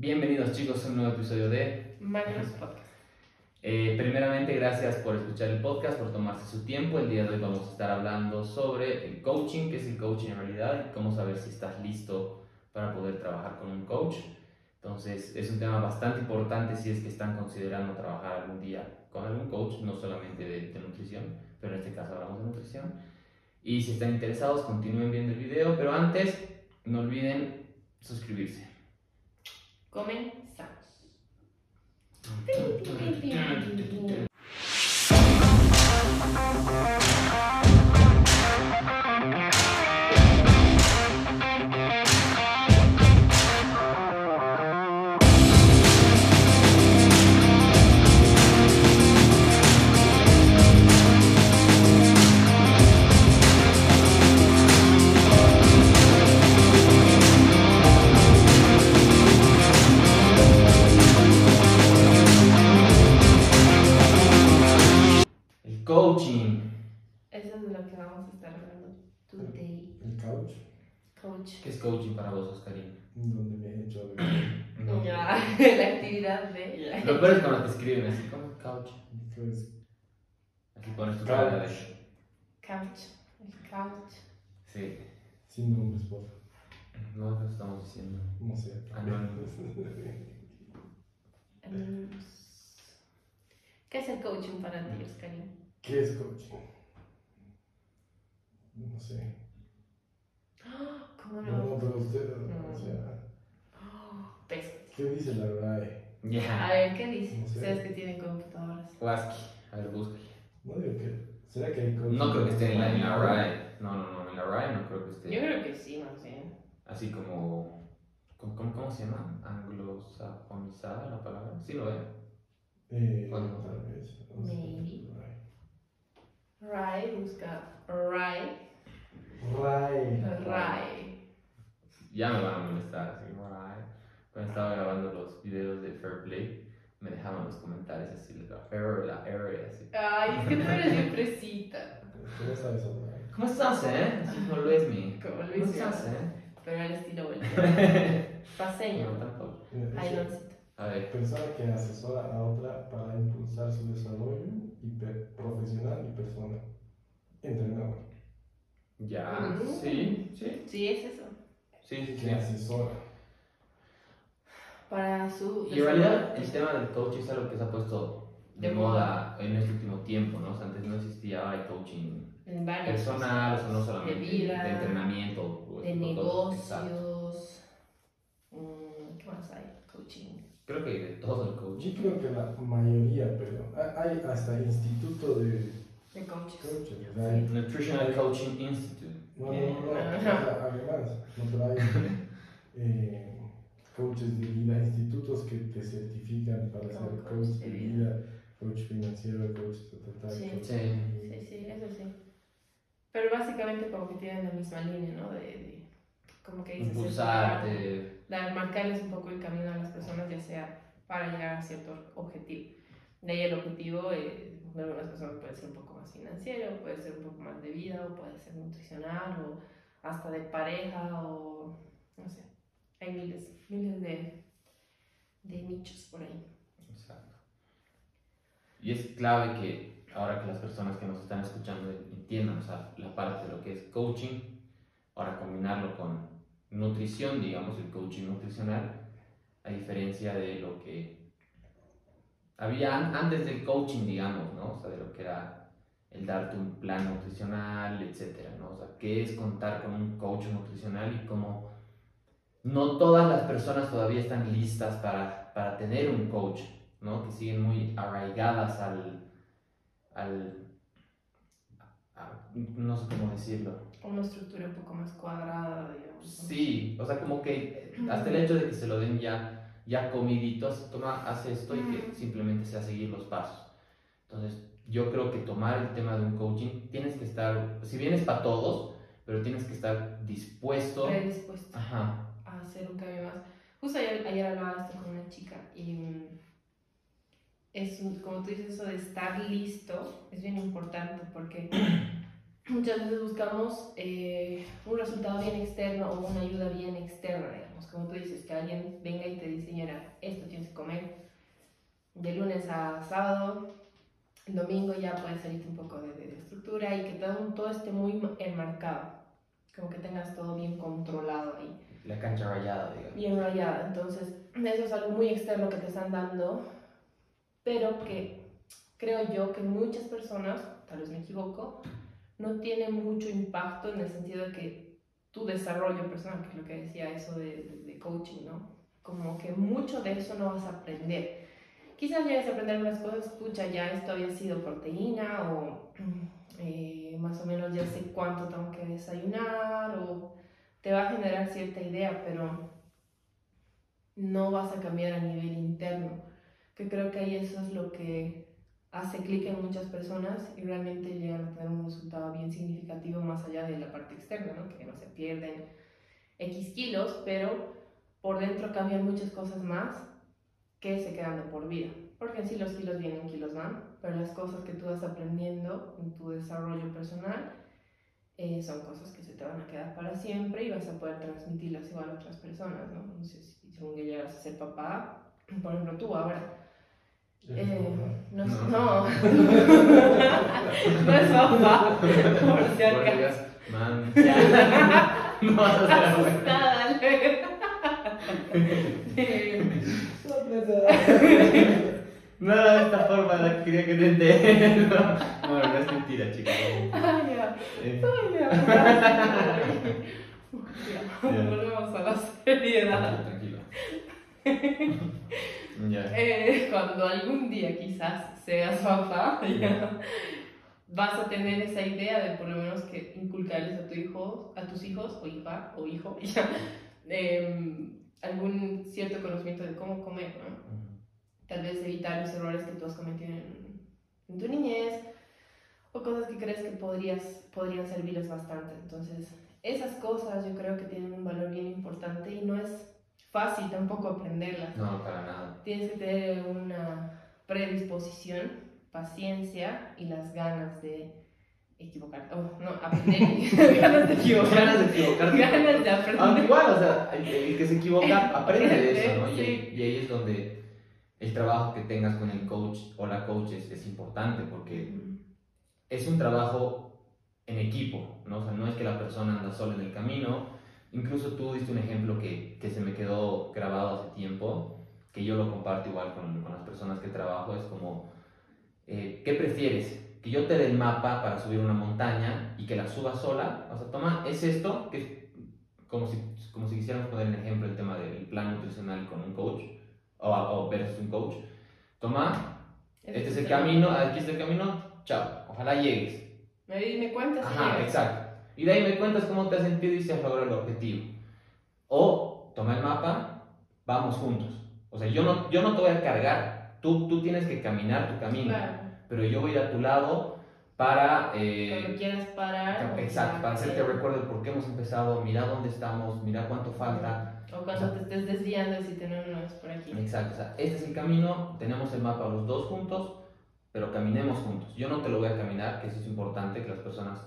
Bienvenidos chicos a un nuevo episodio de Magnus Podcast. Eh, primeramente, gracias por escuchar el podcast, por tomarse su tiempo. El día de hoy vamos a estar hablando sobre el coaching, qué es el coaching en realidad y cómo saber si estás listo para poder trabajar con un coach. Entonces, es un tema bastante importante si es que están considerando trabajar algún día con algún coach, no solamente de, de nutrición, pero en este caso hablamos de nutrición. Y si están interesados, continúen viendo el video, pero antes, no olviden suscribirse. Começamos! Coaching. Eso es de lo que vamos a estar hablando today. El couch, Coach. ¿Qué es coaching para vos, Oscarín? donde me he hecho. No. Ya, la actividad de. Lo peor es cuando te escriben así como couch. Pues, Aquí pones tu cara de. Couch. El couch. Sí. sin nombres, por favor. No lo estamos diciendo. No sé. Anónimos. ¿Qué es el coaching para ti, Oscarín? ¿Qué es coaching? No sé. ¿Cómo No, no? pero usted, No. o sea, Pesa. ¿qué dice la RAE? A Ya. ver, ¿qué dice? No sé. Ustedes que tienen computadoras. Waski. A ver, búscale. No digo que. ¿Será que hay coaching? No creo que esté en la, en la RAE. No, no, no. En la RAE no creo que esté. Yo creo que sí, más bien. Así como. ¿Cómo, cómo, cómo se llama? Anglosajonizada la palabra. Sí, lo es. Eh, tal vez. no sé. Maybe. Rai, busca Rai. RAE. Rai. Ya me van a molestar. Así, RAE. Cuando estaba grabando los videos de Fair Play, me dejaban los comentarios así, la error, la error, así. Ay, es que tú eres bien fresita. ¿Tú no sabes hablar? ¿Cómo estás, eh? Como Luis mi. Como ¿Cómo estás, eh? Pero al estilo volteado. No, Paseño. tampoco. Mira, Ay, dice, doncito. A ver. Persona que asesora a otra para impulsar su desarrollo y profesional y personal. Entrenador. Ya. Mm. Sí, sí. Sí, es eso. Sí, sí, sí. Que asesora. Para su. Y en realidad el tema del coaching es algo que se ha puesto de De moda en este último tiempo, ¿no? O sea, antes no existía el coaching En personal, o sea, no solamente De vida, de entrenamiento, De negocios. Mm, ¿Qué más hay? Coaching. Creo que hay de todo el coaching. Yo creo que la mayoría, pero hay hasta instituto de De coaches. coaches. Nutritional Coaching Institute. No, no, no, además, no, pero hay eh, coaches de vida, institutos que te certifican para ser coach coach de vida, coach financiero, coach total. Sí. coach Sí. Sí, sí, eso sí. Pero básicamente como que tienen la misma línea, ¿no? De, de como que dices, Impulsarte. Dar- marcarles un poco el camino a las personas, ya sea para llegar a cierto objetivo. De ahí el objetivo, eh, de algunas personas puede ser un poco más financiero, puede ser un poco más de vida, o puede ser nutricional, o hasta de pareja, o no sé. Hay miles, miles de, de nichos por ahí. Exacto. Y es clave que ahora que las personas que nos están escuchando entiendan o sea, la parte de lo que es coaching, ahora combinarlo con nutrición, digamos, el coaching nutricional, a diferencia de lo que había an- antes del coaching, digamos, ¿no? O sea, de lo que era el darte un plan nutricional, etcétera, ¿no? O sea, qué es contar con un coach nutricional y cómo no todas las personas todavía están listas para, para tener un coach, ¿no? Que siguen muy arraigadas al, al no sé cómo decirlo. Una estructura un poco más cuadrada, digamos. Sí, o sea, como que hasta el hecho de que se lo den ya, ya comidito, toma, haz esto y que simplemente sea seguir los pasos. Entonces, yo creo que tomar el tema de un coaching, tienes que estar, si bien es para todos, pero tienes que estar dispuesto. Predispuesto. Ajá, a hacer un cambio más. Justo ayer, ayer hablaba esto con una chica y mm, es, como tú dices, eso de estar listo es bien importante porque muchas veces buscamos eh, un resultado bien externo o una ayuda bien externa, digamos, como tú dices, que alguien venga y te diseñe lunes a sábado, el domingo ya puedes salirte un poco de, de estructura y que todo, todo esté muy enmarcado, como que tengas todo bien controlado ahí. La cancha rayada, digamos. Bien rayada, entonces eso es algo muy externo que te están dando, pero que creo yo que muchas personas, tal vez me equivoco, no tiene mucho impacto en el sentido de que tu desarrollo personal, que es lo que decía eso de, de, coaching, ¿no? Como que mucho de eso no vas a aprender. Quizás llegues a aprender unas cosas, escucha, ya esto había sido proteína o eh, más o menos ya sé cuánto tengo que desayunar o te va a generar cierta idea, pero no vas a cambiar a nivel interno, que creo que ahí eso es lo que hace clic en muchas personas y realmente llegan a tener un resultado bien significativo más allá de la parte externa, ¿no? que no se pierden X kilos, pero por dentro cambian muchas cosas más que se quedan de por vida. Porque en sí los kilos vienen, kilos van, pero las cosas que tú vas aprendiendo en tu desarrollo personal eh, son cosas que se te van a quedar para siempre y vas a poder transmitirlas igual a otras personas, ¿no? Si según que llegas a ser papá, por ejemplo tú ahora eh, no, no. no. no es papá. Por si acaso. Man, ya. no asustada. De esta forma la quería que te. No, no es mentira, chicos. Ay, ya. Eh. Ay. Ya. Volvemos a la seriedad. Tranquilo. Ya. Eh, cuando algún día quizás seas papá, ya vas a tener esa idea de por lo menos que inculcarles a tu hijo, a tus hijos o hija o hijo, ya, em, algún cierto conocimiento de cómo comer, ¿no? Tal vez evitar los errores que tú has cometido en, en tu niñez o cosas que crees que podrías, podrían servirles bastante. Entonces, esas cosas yo creo que tienen un valor bien importante y no es fácil tampoco aprenderlas. No, para nada. Tienes que tener una predisposición, paciencia y las ganas de equivocarte. Oh, no, aprender. ganas de equivocar. Ganas de equivocarte. Ganas de aprender. Aunque igual, o sea, el, el que se equivoca aprende de eso, ¿no? Y, Sí. y ahí es donde el trabajo que tengas con el coach o la coach es, es importante porque es un trabajo en equipo, ¿no? O sea, no es que la persona anda sola en el camino. Incluso tú diste un ejemplo que, que se me quedó grabado hace tiempo, que yo lo comparto igual con, con las personas que trabajo, es como, eh, ¿qué prefieres? Que yo te dé el mapa para subir una montaña y que la subas sola. O sea, toma, es esto, que es como si, como si quisiéramos poner en ejemplo el tema del plan nutricional con un coach, o, o versus un coach. Toma, este es el camino, aquí está el camino, chao, ojalá llegues. Me, me cuentas si Ajá, llegas. exacto. Y de ahí me cuentas cómo te has sentido y si has logrado el objetivo. O toma el mapa, vamos juntos. O sea, yo no, yo no te voy a cargar, tú, tú tienes que caminar tu camino, Claro. pero yo voy a ir a tu lado para... Cuando Eh, quieras parar. exacto, para hacerte recuerdo de por qué hemos empezado, mira dónde estamos, mira cuánto falta. O cuando te estés desviando si no, no es por aquí. Exacto, o sea, este es el camino, tenemos el mapa los dos juntos, pero caminemos juntos. Yo no te lo voy a caminar, que eso es importante, que las personas,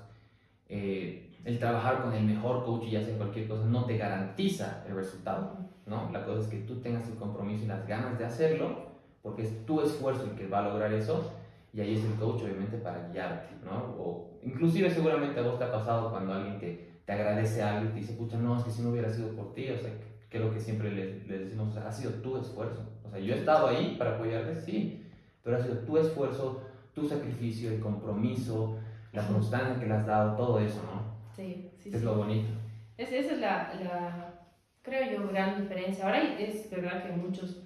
eh, el trabajar con el mejor coach y hacer cualquier cosa no te garantiza el resultado, ¿no? La cosa es que tú tengas el compromiso y las ganas de hacerlo, porque es tu esfuerzo el que va a lograr eso, y ahí es el coach obviamente para guiarte, ¿no? O inclusive seguramente a vos te ha pasado cuando alguien te, te agradece algo y te dice, pucha, no, es que si no hubiera sido por ti, o sea, que lo que siempre les, decimos, ha sido tu esfuerzo. O sea, yo he estado ahí para apoyarte, sí, pero ha sido tu esfuerzo, tu sacrificio, el compromiso, la constancia que le has dado, todo eso, ¿no? Sí, sí, Es sí. lo bonito. Es- esa es la, la, creo yo, gran diferencia. Ahora es verdad que muchos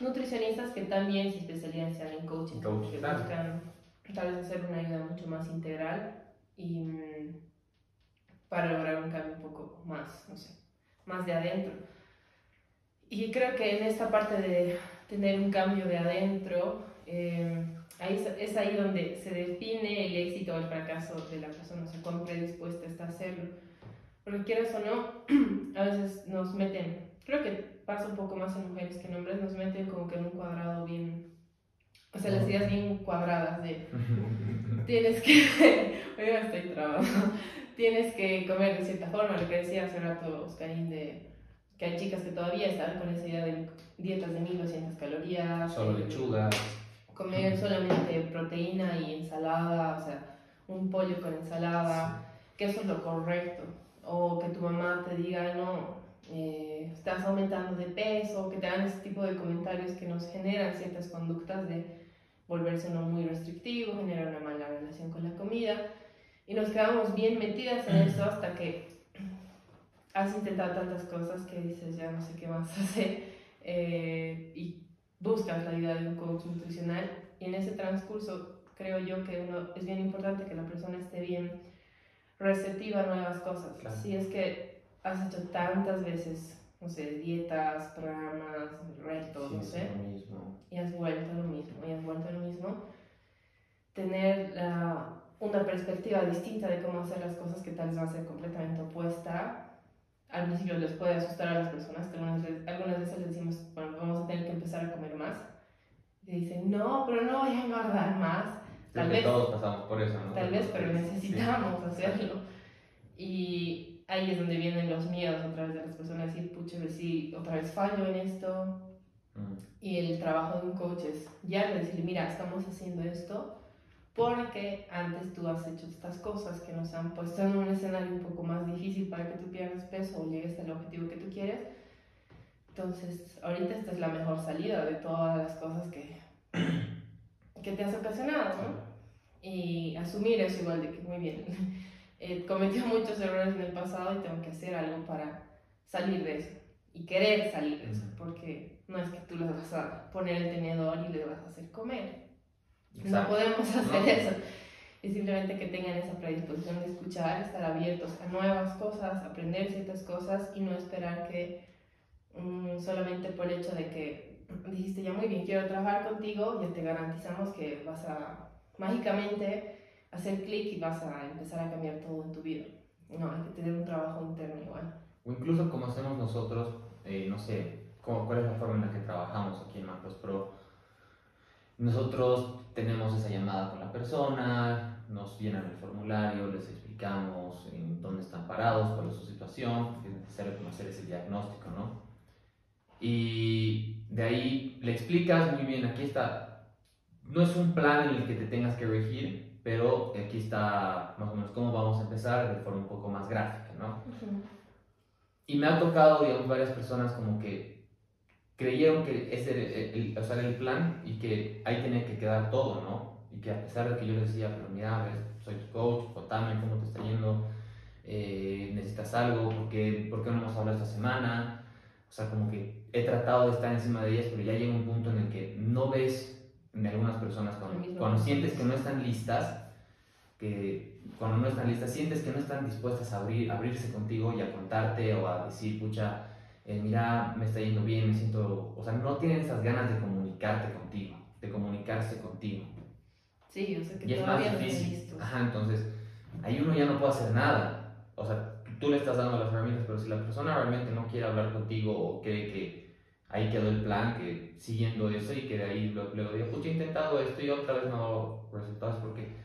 nutricionistas que también se especializan en coaching, Coaching, que claro. buscan tal vez hacer una ayuda mucho más integral y mm, para lograr un cambio un poco más, no sé, más de adentro. Y creo que en esta parte de tener un cambio de adentro, eh, ahí es, ahí donde se define el éxito o el fracaso de la persona, o sea, cuán predispuesta está a hacerlo. Porque quieras o no, a veces nos meten, creo que pasa un poco más en mujeres que en hombres, nos meten como que en un cuadrado bien, o sea, las ideas bien cuadradas de tienes que, oiga, estoy trabajando, tienes que comer de cierta forma, lo que decía hace rato Oscarín de que hay chicas que todavía están con esa idea del, dietas de 1200 calorías. Solo eh, lechuga. Comer solamente proteína y ensalada, o sea, un pollo con ensalada, que eso es lo correcto. O que tu mamá te diga, no, eh, estás aumentando de peso, que te hagan ese tipo de comentarios que nos generan ciertas conductas de volverse no muy restrictivo, generar una mala relación con la comida. Y nos quedamos bien metidas en eso hasta que has intentado tantas cosas que dices, ya no sé qué más hacer. eh, y buscas la ayuda de un coach nutricional. Y en ese transcurso creo yo que uno, es bien importante que la persona esté bien receptiva a nuevas cosas. Claro. Si es que has hecho tantas veces, no sé, dietas, programas, retos, no Sí, sé, lo mismo. y has vuelto a lo mismo, y has vuelto a lo mismo, tener la- una perspectiva distinta de cómo hacer las cosas que tal vez va a ser completamente opuesta. Al principio les puede asustar a las personas, algunas veces, algunas veces les decimos, bueno, vamos a tener que empezar a comer más. Y dicen, no, pero no voy a engordar más. Tal vez, todos pasamos por eso, ¿no? tal vez, pero Sí. necesitamos hacerlo. Y ahí es donde vienen los miedos otra vez de las personas, decir, pucha, a si otra vez fallo en esto, Mm. y el trabajo de un coach es ya decirle, mira, estamos haciendo esto porque antes tú has hecho estas cosas que nos han puesto en un escenario un poco más difícil para que tú pierdas peso o llegues al objetivo que tú quieres. Entonces, ahorita esta es la mejor salida de todas las cosas que, que te has ocasionado, ¿no? Y asumir eso igual de que, muy bien, he cometido muchos errores en el pasado y tengo que hacer algo para salir de eso y querer salir de eso, porque no es que tú les vas a poner el tenedor y les vas a hacer comer. No podemos hacer No. eso. Es simplemente que tengan esa predisposición de escuchar, estar abiertos a nuevas cosas, aprender ciertas cosas y no esperar que mm, solamente por el hecho de que dijiste ya muy bien, quiero trabajar contigo, ya te garantizamos que vas a mágicamente hacer clic y vas a empezar a cambiar todo en tu vida. No, hay que tener un trabajo interno igual. O incluso como hacemos nosotros, eh, no sé, cuál es la forma en la que trabajamos aquí en Macros Pro. Nosotros tenemos esa llamada con la persona, nos llenan el formulario, les explicamos en dónde están parados, cuál es su situación, porque es necesario conocer ese diagnóstico, ¿no? Y de ahí le explicas muy bien, aquí está, no es un plan en el que te tengas que regir, pero aquí está más o menos cómo vamos a empezar de forma un poco más gráfica, ¿no? Y me ha tocado, digamos, varias personas como que creyeron que ese era el, el- o sea, el plan y que ahí tenía que quedar todo, ¿no? Y que a pesar de que yo les decía, pero mira, soy tu coach, contame cómo te está yendo, eh, necesitas algo, ¿por qué, ¿por qué no hemos hablado esta semana? O sea, como que he tratado de estar encima de ellas, pero ya llega un punto en el que no ves de algunas personas cuando, cuando sientes que no están listas, que cuando no están listas, sientes que no están dispuestas a abrir, abrirse contigo y a contarte o a decir, pucha, eh, mira, me está yendo bien, me siento, o sea, no tienen esas ganas de comunicarte contigo, de comunicarse contigo. Sí, o sea que Y es más no difícil. Ajá, entonces, ahí uno ya no puede hacer nada. O sea, tú le estás dando las herramientas, pero si la persona realmente no quiere hablar contigo o cree que ahí quedó el plan, que siguiendo eso y que de ahí luego, diga, pucha, he intentado esto y otra vez no ha dado resultados porque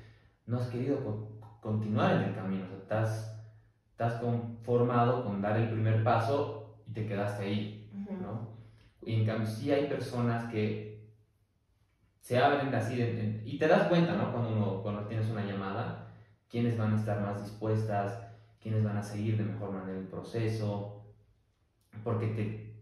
no has querido co- continuar en el camino. O sea, estás, estás conformado con dar el primer paso y te quedaste ahí. ¿no? Y en cambio sí hay personas que se abren así de- de- y te das cuenta, ¿no? Cuando, uno, cuando tienes una llamada, quiénes van a estar más dispuestas, quiénes van a seguir de mejor manera el proceso, porque te,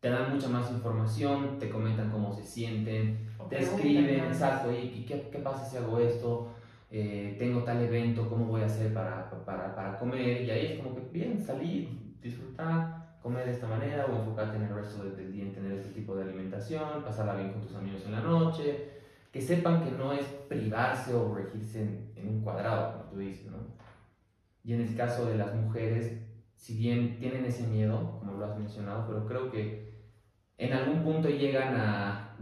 te dan mucha más información, te comentan cómo se sienten, O te escriben, exacto, ¿y y qué, qué pasa si hago esto? Eh, tengo tal evento, ¿cómo voy a hacer para, para, para comer? Y ahí es como que, bien, salir, disfrutar, comer de esta manera o enfocarte en el resto del, día en tener este tipo de alimentación, pasarla bien con tus amigos en la noche, que sepan que no es privarse o regirse en, en un cuadrado, como tú dices, ¿no? Y en el caso de las mujeres, si bien tienen ese miedo, como lo has mencionado, pero creo que en algún punto llegan a,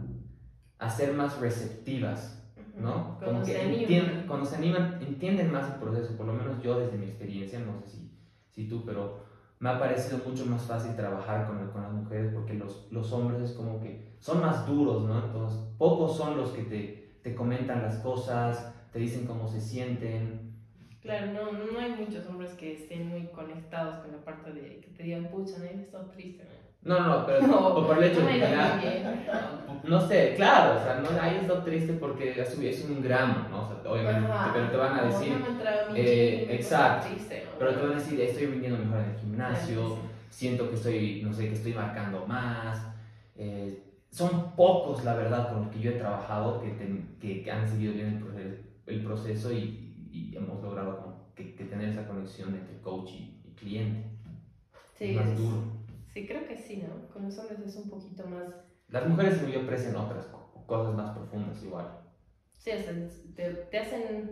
a ser más receptivas. ¿no? Cuando Como que se animan. entien- cuando se animan, entienden más el proceso, por lo menos yo desde mi experiencia, no sé si, si tú, pero me ha parecido mucho más fácil trabajar con, con las mujeres porque los, los hombres es como que son más duros, ¿no? Entonces, pocos son los que te, te comentan las cosas, te dicen cómo se sienten. Claro, no, no hay muchos hombres que estén muy conectados con la parte de que te digan, pucha, no estado triste. ¿no?". No, no, pero No, por el hecho no de que bien. No sé, claro, o sea, no, ahí es lo triste porque es un- gramo, ¿no? O sea, obviamente, Ajá. pero te van a decir, no eh, exacto, triste, ¿no? pero te van a decir, estoy rindiendo mejor en el gimnasio, siento que estoy, no sé, que estoy marcando más. eh, son pocos, la verdad, con los que yo he trabajado que, que, que han seguido bien el proceso, el proceso y, y hemos logrado como que, que tener esa conexión entre coach y, y cliente. Sí, es más duro. Sí, creo que sí, ¿no? Con los hombres es un poquito más Las mujeres, yo, aprecian otras co- cosas más profundas igual. Sí, te, te hacen,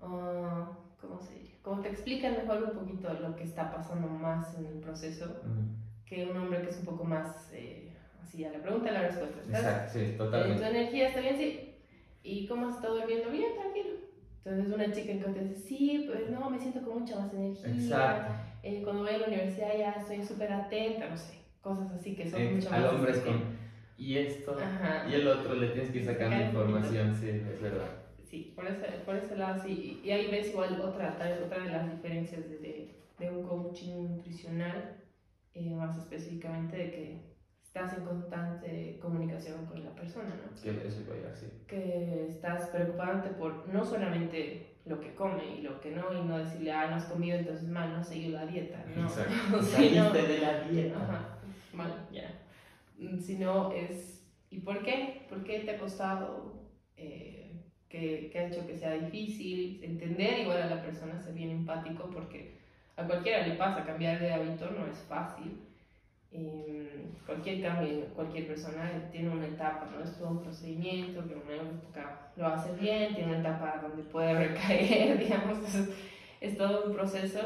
ah, ¿cómo se diría? Como te explican mejor un poquito lo que está pasando más en el proceso Mm, que un hombre que es un poco más eh, así a la pregunta y la respuesta. ¿Estás? Exacto, sí, eh, ¿Tu totalmente. energía está bien? Sí. ¿Y cómo has estado durmiendo? Bien, tranquilo. Entonces una chica en que te dice, sí, pues no, me siento con mucha más energía. Exacto. Eh, cuando voy a la universidad ya estoy súper atenta, no sé, cosas así que son Eh, mucho más... al hombre es con. Y esto. Ajá. Y el otro le tienes que ir sacando Sacar poquito. información, sí, es verdad. Sí, por ese, por ese lado sí. Y ahí ves igual otra, tal vez otra de las diferencias de, de, de un coaching nutricional, eh, más específicamente de que estás en constante comunicación con la persona, ¿no? Que eso iba a. Que estás preocupándote por no solamente lo que come y lo que no, y no decirle, ah, no has comido, entonces mal, no has seguido la dieta, ¿no? Exacto. Sino- Saliste de la dieta. Ajá, mal, ya. Mm, Sino es, ¿y por qué? ¿Por qué te ha costado? Eh, ¿qué, qué ha hecho que sea difícil? Entender igual a la persona, ser bien empático, porque a cualquiera le pasa, cambiar de hábito no es fácil. Eh, cualquier cambio, cualquier persona tiene una etapa, ¿no? Es todo un procedimiento, que en una época lo hace bien, tiene una etapa donde puede recaer, digamos, es, es todo un proceso.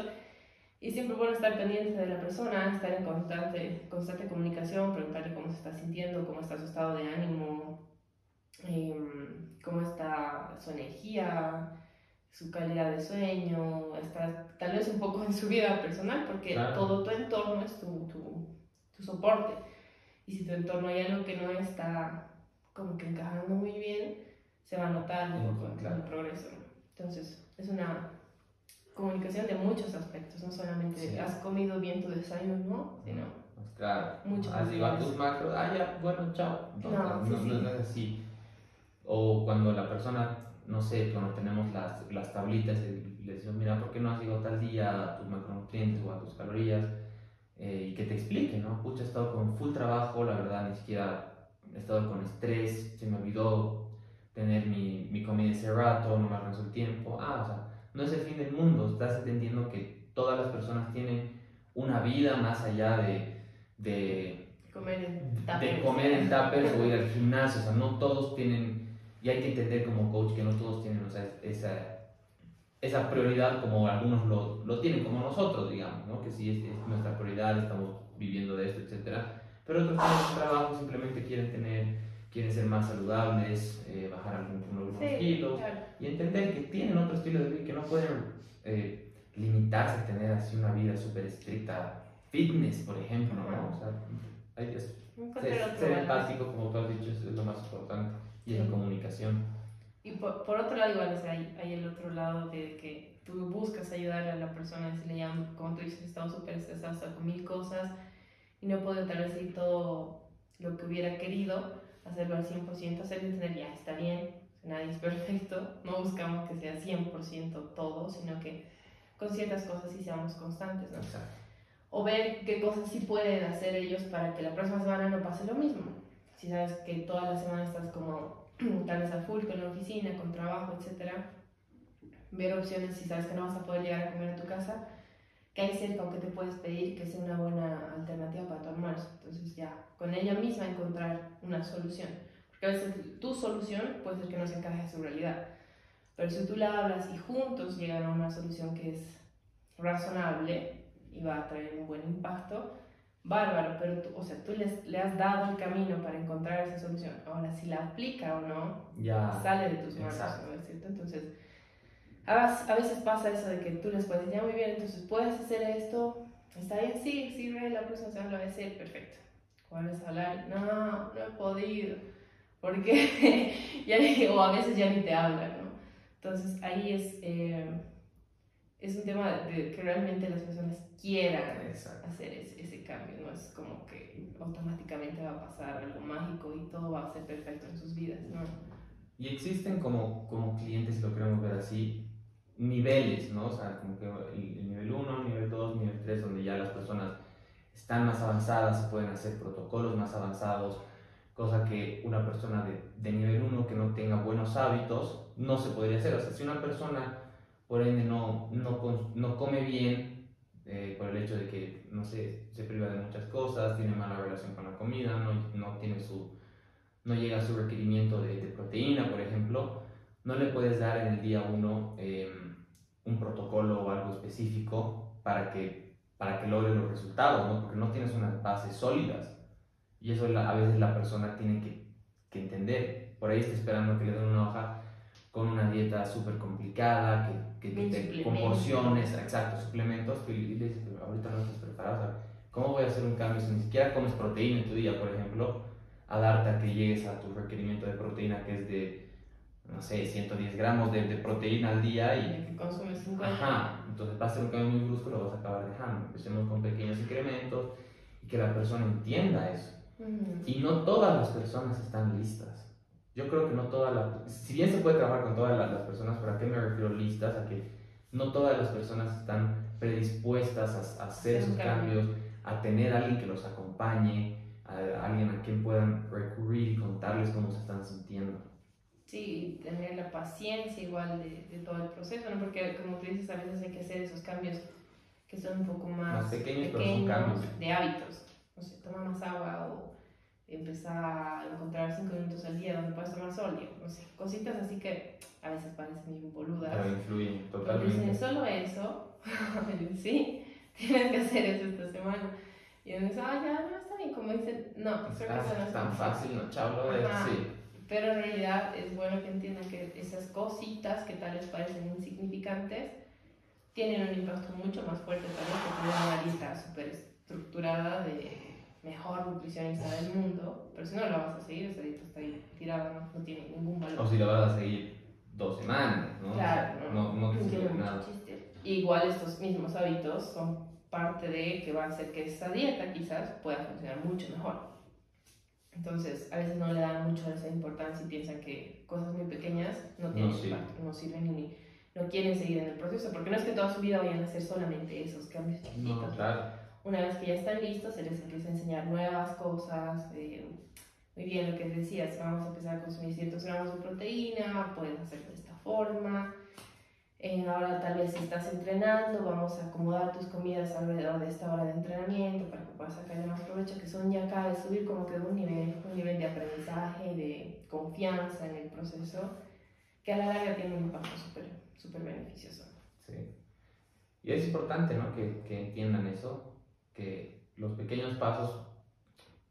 Y siempre bueno estar pendiente de la persona, estar en constante, constante comunicación, preguntarle cómo se está sintiendo, cómo está su estado de ánimo, em, cómo está su energía, su calidad de sueño, está tal vez un poco en su vida personal, porque Claro. todo tu entorno es tu, tu, tu soporte. Y si tu entorno hay algo que no está como que encajando muy bien, se va poco en claro. el progreso. Entonces, es una comunicación de muchos aspectos, no solamente Sí. has comido bien tu desayuno, ¿no? sino Pues claro. Mucho Has más ido a niveles. tus macros, ah, ya, bueno, chao. No, No, sí, no, sí. no es así. O cuando la persona, no sé, cuando tenemos las, las tablitas y le decimos, mira, ¿por qué no has ido tal día a tus macronutrientes o a tus calorías? Eh, y que te explique, ¿no? Pucha, he estado con full trabajo, la verdad, ni siquiera he estado con estrés, se me olvidó tener mi, mi comida ese rato, no me alcanzó el tiempo. Ah, o sea, no es el fin del mundo, estás entendiendo que todas las personas tienen una vida más allá de, de, comer en de tuppers. comer en tuppers o ir al gimnasio, o sea, no todos tienen, y hay que entender como coach que no todos tienen o sea, esa, esa prioridad como algunos lo, lo tienen, como nosotros, digamos, ¿no? que sí es, es nuestra prioridad, estamos viviendo de esto, etc. Pero otros tienen un trabajo, simplemente quieren tener, quieren ser más saludables, eh, bajar algún, algunos Sí, kilos, claro. y entender que tienen otro estilo de vida, que no pueden eh, limitarse a tener así una vida súper estricta, fitness, por ejemplo, ¿no? O sea, hay que ser, empático, como tú has dicho, es, lo más importante, y la Sí. comunicación. Y por, por otro lado, igual, o sea, hay, hay el otro lado de que tú buscas ayudar a la persona, decirle ya, como tú dices, he estado súper estresado, hasta con mil cosas, y no puedo tal vez todo lo que hubiera querido, hacerlo al 100%, hacerle entender, ya, está bien, nadie es perfecto, no buscamos que sea 100% todo, sino que con ciertas cosas sí seamos constantes, ¿no? Exacto. o ver qué cosas sí pueden hacer ellos para que la próxima semana no pase lo mismo. Si sabes que toda la semana estás como tal vez a full con la oficina, con trabajo, etc. Ver opciones si sabes que no vas a poder llegar a comer a tu casa, que hay cerca o que te puedes pedir que sea una buena alternativa para tu almuerzo. Entonces ya, con ella misma encontrar una solución. Porque a veces tu solución puede ser que no se encaje a su realidad. Pero si tú la hablas y juntos llegan a una solución que es razonable, y va a traer un buen impacto, bárbaro, pero tú, o sea, tú les, le has dado el camino para encontrar esa solución. Ahora, si la aplica o no, Ya. sale de tus manos. ¿no es cierto? Entonces, a, veces- pasa eso de que tú les puedes decir, ya muy bien, entonces puedes hacer esto, está bien, sí, sirve, la próxima semana lo voy a hacer, perfecto. Vuelves a hablar, no, no he podido, porque ya, o a veces ya ni te hablan, ¿no? Entonces ahí es, eh, es un tema de que realmente las personas quieran Exacto. hacer ese, ese cambio, no es como que automáticamente va a pasar algo mágico y todo va a ser perfecto en sus vidas, ¿no? Y existen como, como clientes, si lo queremos ver así, niveles, ¿no? O sea, como que el, el nivel 1, nivel 2, nivel 3, donde ya las personas están más avanzadas, se pueden hacer protocolos más avanzados, cosa que una persona de, de nivel 1 que no tenga buenos hábitos no se podría hacer. O sea, si una persona, por ende, no, no, no come bien, eh, por el hecho de que, no sé, se priva de muchas cosas, tiene mala relación con la comida, no, no tiene su no llega a su requerimiento de, de proteína, por ejemplo, no le puedes dar en el día 1 un protocolo o algo específico para que, para que logre los resultados, ¿no? porque no tienes unas bases sólidas. Y eso la- a veces la persona tiene que, que entender. Por ahí está esperando que le den una hoja con una dieta súper complicada, que, que, te, con porciones, exacto, suplementos, que le dices, "Pero ahorita no estás preparado. o sea, ¿Cómo voy a hacer un cambio si ni siquiera comes proteína en tu día, por ejemplo? A darte a que llegues a tu requerimiento de proteína que es de, no sé, 110 gramos de, de proteína al día y que consume 50. Ajá, entonces va a ser un cambio muy brusco, lo vas a acabar dejando. Empecemos con pequeños incrementos y que la persona entienda eso. Y no todas las personas están listas. Yo creo que no todas las... Si bien se puede trabajar con todas las, las personas, ¿pero a qué me refiero listas? A que no todas las personas están predispuestas a, a hacer esos cambio. cambios, a tener a alguien que los acompañe, a, alguien a quien puedan recurrir y contarles cómo se están sintiendo. Sí, tener la paciencia igual de, de todo el proceso, ¿no? Porque como tú dices, a veces hay que hacer esos cambios que son un poco más, Más pequeños, pero son cambios. de hábitos. No sé, tomar más agua o empezar a encontrar cinco minutos al día donde puedes tomar sol, digo, no sé, cositas así que a veces parecen bien boludas. Pero influyen totalmente. dicen, solo eso, sí, tienes que hacer eso esta semana. Y uno dice, ah, ya, no está bien, como dicen, no, creo que eso no es tan fácil, no, chao, de sí. Pero en realidad es bueno que entiendan que esas cositas que tal vez parecen insignificantes tienen un impacto mucho más fuerte tal vez que una dieta súper estructurada de mejor nutricionista del mundo. Pero si no la vas a seguir, esa dieta está ahí tirada, no, no tiene ningún valor. O si lo vas a seguir dos semanas, ¿no? Claro, no, no, te tiene nada. chiste. Igual estos mismos hábitos son parte de que va a hacer que esa dieta quizás pueda funcionar mucho mejor. Entonces, a veces no le dan mucho esa importancia y piensan que cosas muy pequeñas no tienen No sirven. impacto, no sirven ni no quieren seguir en el proceso, porque no es que toda su vida vayan a hacer solamente esos cambios chiquitos. No, claro. Una vez que ya están listos, se les empieza a enseñar nuevas cosas. eh, muy bien, lo que decías, vamos a empezar a consumir ciertos gramos de proteína, puedes hacerlo de esta forma. Eh, ahora tal vez si estás entrenando, vamos a acomodar tus comidas alrededor de esta hora de entrenamiento para que puedas sacarle más provecho, que son ya cada vez subir como que un nivel, un nivel de aprendizaje, de confianza en el proceso, que a la larga tiene un impacto súper beneficioso. Sí. Y es importante, ¿no? Que, que entiendan eso, que los pequeños pasos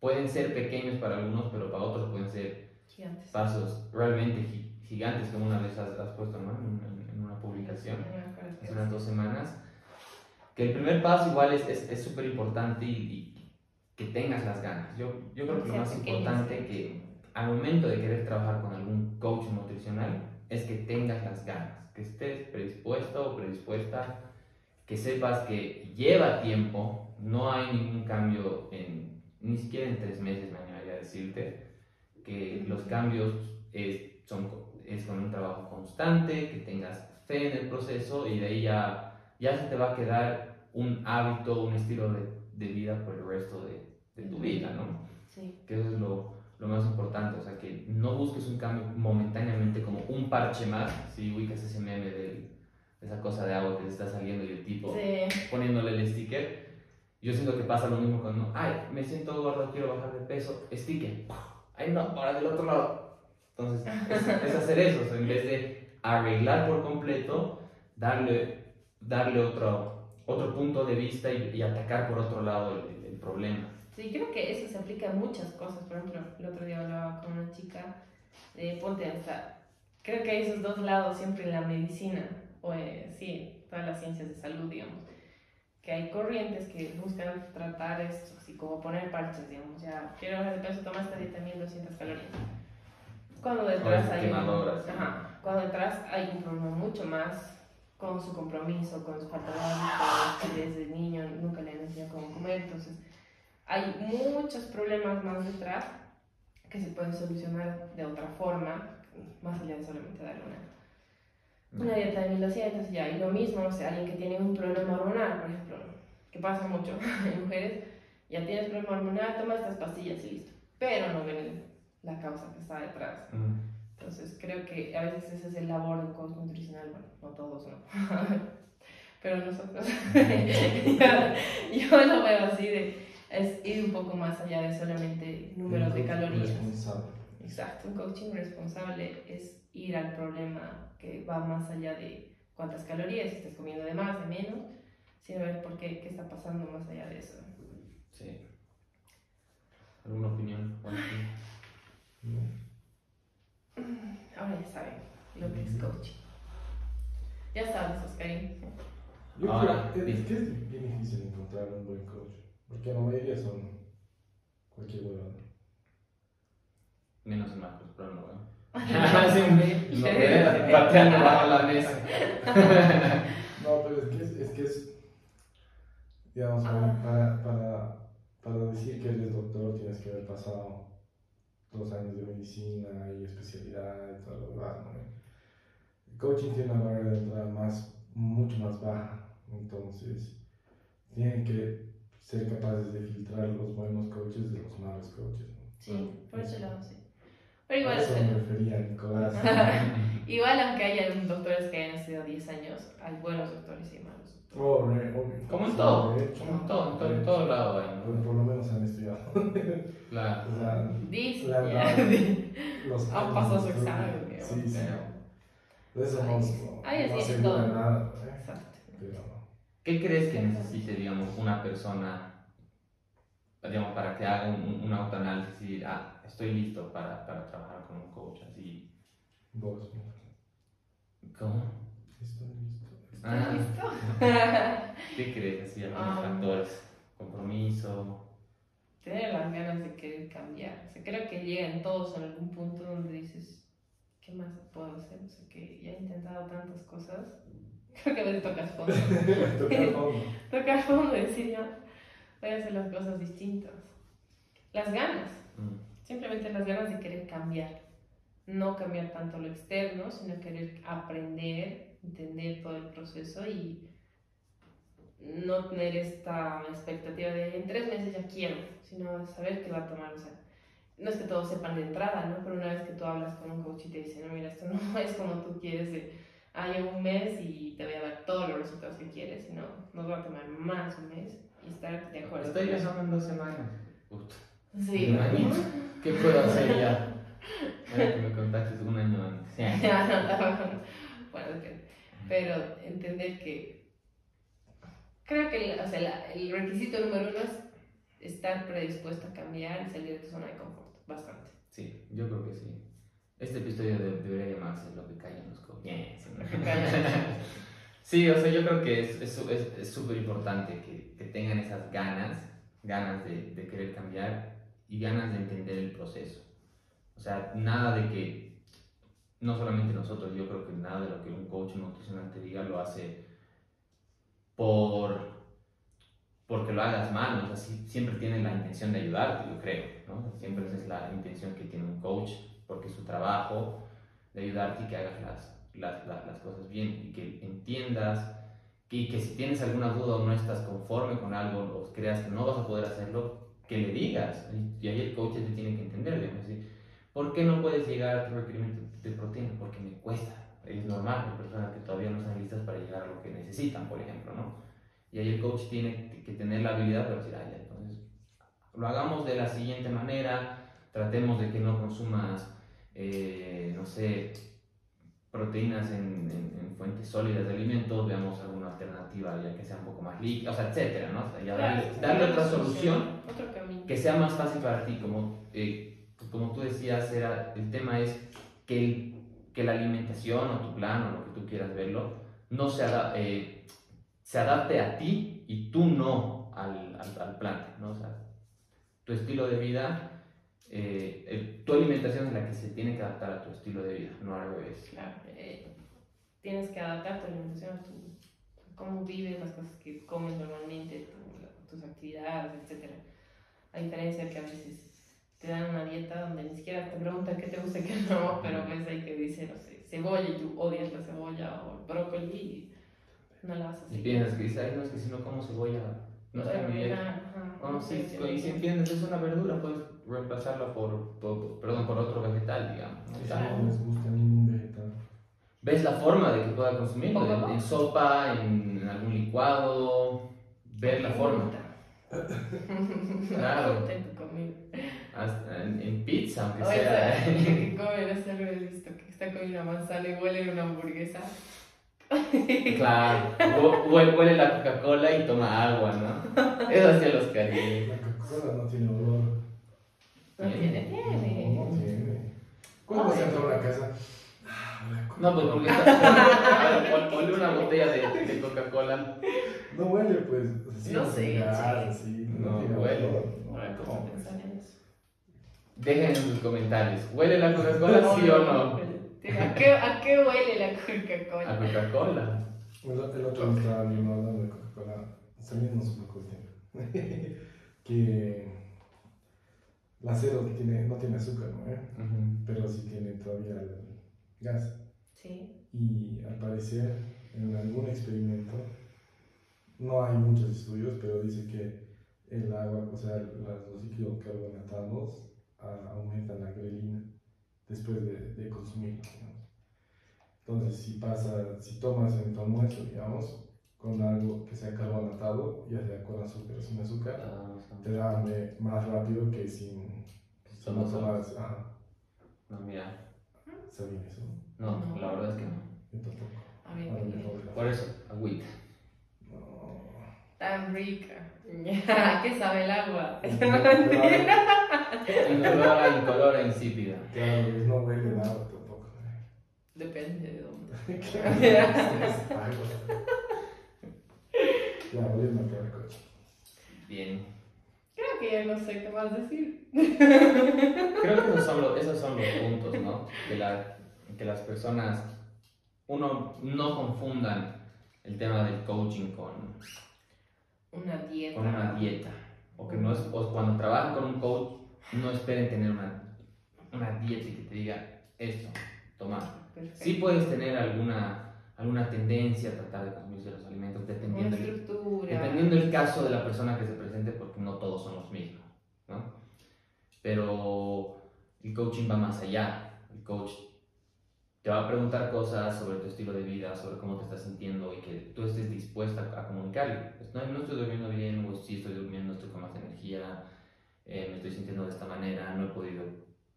pueden ser pequeños para algunos, pero para otros pueden ser Gigantes. pasos realmente gi- gigantes, como una vez has, has puesto, ¿no? En, en- una publicación. Qué hace unas dos semanas, que el primer paso igual es súper importante y, y que tengas las ganas. Yo, yo creo que lo más pequeño, importante sí. que al momento de querer trabajar con algún coach nutricional es que tengas las ganas, que estés predispuesto o predispuesta, que sepas que lleva tiempo, no hay ningún cambio en, ni siquiera en tres meses, me animaría a decirte, que los cambios es, son, es con un trabajo constante, que tengas fe en el proceso y de ahí ya, ya se te va a quedar un hábito, un estilo de, de vida por el resto de, de tu vida, ¿no? Sí. Que eso es lo, lo más importante, o sea, que no busques un cambio momentáneamente como un parche más, si ubicas ese meme de esa cosa de agua que te está saliendo y el tipo Sí. poniéndole el sticker. Yo siento que pasa lo mismo cuando, ay, me siento gordo, quiero bajar de peso, sticker. Ay, no, ahora del otro lado. Entonces, es, es hacer eso, o sea, en vez de arreglar por completo, darle, darle otro, otro punto de vista y, y atacar por otro lado el, el problema. Sí, creo que eso se aplica a muchas cosas. Por ejemplo, el otro día hablaba con una chica de ponte hasta. Creo que hay esos dos lados siempre en la medicina, o eh, sí, todas las ciencias de salud, digamos. Que hay corrientes que buscan tratar esto, así como poner parches, digamos. Ya quiero bajar de peso, toma esta dieta 1200 calorías. Cuando detrás hay. un-. Ajá, cuando detrás hay un problema mucho más con su compromiso, con su falta de hábitos, que desde niño nunca le han enseñado cómo comer. Entonces, hay muchos problemas más detrás que se pueden solucionar de otra forma, más allá de solamente darle una, una dieta de 1200 ya. Y lo mismo, o sea, alguien que tiene un problema hormonal, por ejemplo, que pasa mucho en mujeres, ya tienes problema hormonal, toma estas pastillas y listo. Pero no ven la causa que está detrás. Entonces creo que a veces ese es el labor del coach nutricional, bueno, no todos, ¿no? Pero nosotros, yo, lo veo así de, es ir un poco más allá de solamente números de calorías. Exacto, un coaching responsable es ir al problema que va más allá de cuántas calorías, si estás comiendo de más, de menos, sino ver por qué, qué está pasando más allá de eso. Sí. ¿Alguna opinión? No. Ahora ya saben lo que es coaching. Ya sabes, Oscarín. Yo Ahora, creo que es, que es bien difícil encontrar un buen coach, porque la mayoría son cualquier huevada. Menos en macros, pero no veo. Siempre, no pateando bajo la mesa. No, pero es que es, es, que es digamos, Ah. para, para, para decir que eres doctor tienes que haber pasado dos años de medicina y especialidad y todo lo demás, ¿no? El coaching tiene una barrera de entrada más, mucho más baja, entonces tienen que ser capaces de filtrar los buenos coaches de los malos coaches. ¿no? Sí, por ese lado sí. Pero igual, eso me refería, Nicolás. igual aunque haya doctores que hayan estudiado 10 años, hay buenos doctores y malos doctores. Oh, re- obvio. Como en todo, como en todo, en todo, en todo lado hay, Por, ¿no? por lo menos han estudiado. Claro. O sea, Dice, La ya. los Han pasado su examen, Sí, sí. pero- De eso no, no, todo. nada. ¿eh? Exacto. Pero ¿Qué crees que necesite, digamos, una persona, digamos, para que haga un, un, autoanálisis y ah, estoy listo para, para trabajar con un coach? Así, vos, ¿cómo? estoy listo. Ah, ¿Listo? ¿Qué crees? Así, algunos Ah. factores. Compromiso. Tener las ganas de querer cambiar. O sea, creo que llegan todos en algún punto donde dices, ¿qué más puedo hacer? O sea, que ya he intentado tantas cosas. Creo que a veces tocas fondo. Tocar fondo. Tocar fondo decir, ya, voy a hacer las cosas distintas. Las ganas. Mm, Simplemente las ganas de querer cambiar. No cambiar tanto lo externo, sino querer aprender, entender todo el proceso y no tener esta expectativa de en tres meses ya quiero, sino saber qué va a tomar. O sea, no es que todos sepan de entrada, ¿no? Pero una vez que tú hablas con un coach y te dice, no, mira, esto no es como tú quieres de, llevo un mes y te voy a dar todos los resultados que quieres, sino nos va a tomar más un mes y estar de acuerdo. Estoy pensando en dos semanas. Sí. Añito. ¿Qué puedo hacer ya? Ahora que me contactes un año antes. bueno, depende. Pero entender que creo que el, o sea, la- el requisito número uno es estar predispuesto a cambiar y salir de tu zona de confort. Bastante. Sí, yo creo que sí. Este episodio de- debería llamarse Lo que callan los coaches. Sí, o sea, yo creo que es súper es, es, súper importante que, que tengan esas ganas, ganas de, de querer cambiar y ganas de entender el proceso. O sea, nada de que, no solamente nosotros, yo creo que nada de lo que un coach nutricional te diga lo hace por porque lo hagas mal, o sea, siempre tiene la intención de ayudarte, yo creo, ¿no? Siempre esa es la intención que tiene un coach, porque es su trabajo de ayudarte y que hagas las, las, las, las cosas bien y que entiendas y que si tienes alguna duda o no estás conforme con algo o creas que no vas a poder hacerlo, que le digas. Y- ahí el coach te tiene que entender, digamos, ¿por qué no puedes llegar a tu requerimiento de proteína? Porque me cuesta. Es normal, hay personas que todavía no están listas para llegar a lo que necesitan, por ejemplo, ¿no? Y ahí el coach tiene que tener la habilidad para decir, ah, ya, entonces, lo hagamos de la siguiente manera, tratemos de que no consumas, eh, no sé, proteínas en, en- en fuentes sólidas de alimentos, veamos alguna alternativa ya que sea un poco más líquida, o sea, etcétera, ¿no? O sea, ya darle, darle otra solución Otro que sea más fácil para ti, como, eh, como tú decías, era, el tema es que, el- que la alimentación o tu plan o lo que tú quieras verlo, no se, eh, se adapte a ti y tú no al, al, al plan, ¿no? O sea, tu estilo de vida, eh, el- tu alimentación es la que se tiene que adaptar a tu estilo de vida, no al revés. Claro. eh, tienes que adaptar tu alimentación a, tu, a cómo vives, las cosas que comes normalmente, tu- tus actividades, etc. A diferencia de que a veces te dan una dieta donde ni siquiera te preguntan qué te gusta y qué no, pero ves ahí que dice, no sé, cebolla y tú odias la cebolla o el brócoli y no la vas a Y seguir. piensas que dice, ay, no, es que si no como cebolla, no está bien. ajá, ajá, Bueno, sí, sí, y si entiendes, es una verdura, puedes reemplazarla por, por- perdón, por otro vegetal, digamos. ¿no? No les gusta vegetal. Ves la forma de que pueda consumirlo, en, en sopa, en, en algún licuado, ver la forma. Claro. Hasta en, en pizza, aunque O esa sea. que come, no sé, lo he visto, que está comiendo una manzana y huele una hamburguesa. Claro, Hu- huele, huele la Coca-Cola y toma agua, ¿no? Eso hacía los cariños. La Coca-Cola no tiene olor. No tiene, tiene. No, no tiene. ¿Cuándo vas a entrar a una casa? No, pues porque huele una botella de, de Coca-Cola. No huele, pues. así, No sé, sí. así, No tiene huele. No, ¿cómo pues. Dejen en sus comentarios, ¿huele la Coca-Cola sí o no? ¿A qué, ¿A qué huele la A Coca-Cola? Coca-Cola. El, el otro día estaba mamá hablando de Coca-Cola, un poco del tiempo. que la cero tiene, no tiene azúcar, ¿no? eh? Ujú. Pero sí tiene todavía el gas. Sí. Y al parecer, en algún experimento, no hay muchos estudios, pero dice que el agua, o sea, los líquidos carbonatados ah, aumentan la grelina después de, de consumirlo, digamos. Entonces, si pasa, si tomas en tu almuerzo, digamos, con algo que sea carbonatado, ya sea con azúcar o sin azúcar, Ah, o sea, te da hambre más rápido que sin, no No, mira. ¿Sabían eso? No, No. la verdad es que no. Yo tampoco. A A mejor la- Por eso, agüita. No. tan rica. ¿A qué sabe el agua? Incolora, incolora, insípida. Claro, no huele nada tampoco. Depende de dónde. Ya, volviendo acá al coche. Bien. Que ya no sé qué más decir. Creo que esos son los, esos son los puntos, ¿no? Que, la- que las personas, uno, no confundan el tema del coaching con, Una dieta. con una dieta. O que no es, o cuando trabajan con un coach, no esperen tener una, una dieta y que te diga esto, toma. Perfecto. Sí puedes tener alguna, alguna tendencia a tratar de consumir los alimentos dependiendo del, estructura. dependiendo del caso de la persona que se presente, no todos son los mismos, ¿no? Pero el coaching va más allá. El coach te va a preguntar cosas sobre tu estilo de vida, sobre cómo te estás sintiendo y que tú estés dispuesta a, comunicarle. Pues, no, no estoy durmiendo bien, o sí estoy durmiendo, estoy con más energía, eh, me estoy sintiendo de esta manera, no he podido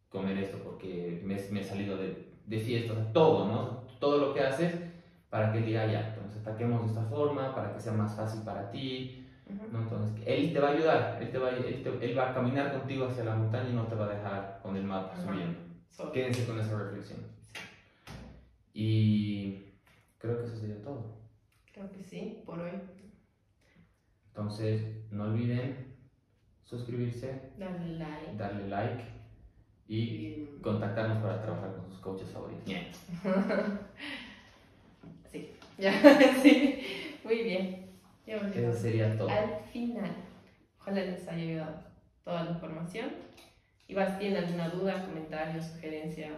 comer esto porque me, he salido de, de fiesta, o sea, todo, ¿no? Todo lo que haces para que diga, ya, entonces ataquemos de esta forma, para que sea más fácil para ti, ¿no? Entonces, él te va a ayudar, él, te va, a- él, te- él va a caminar contigo hacia la montaña y no te va a dejar con el mapa subiendo. Quédense con esa reflexión. Y creo que eso sería todo. Creo que sí, por hoy. Entonces, no olviden suscribirse, Dale like. darle like y Y- contactarnos para trabajar con sus coaches favoritos. Sí. Ya, sí. Muy bien. Eso llegado sería todo. Al final. Ojalá les haya ayudado toda la información. Y vas, tienen alguna duda, comentario, sugerencia,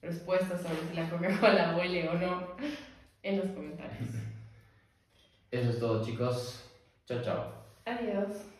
respuesta sobre si la Coca-Cola huele o no, en los comentarios. Eso es todo, chicos. Chao, chao. Adiós.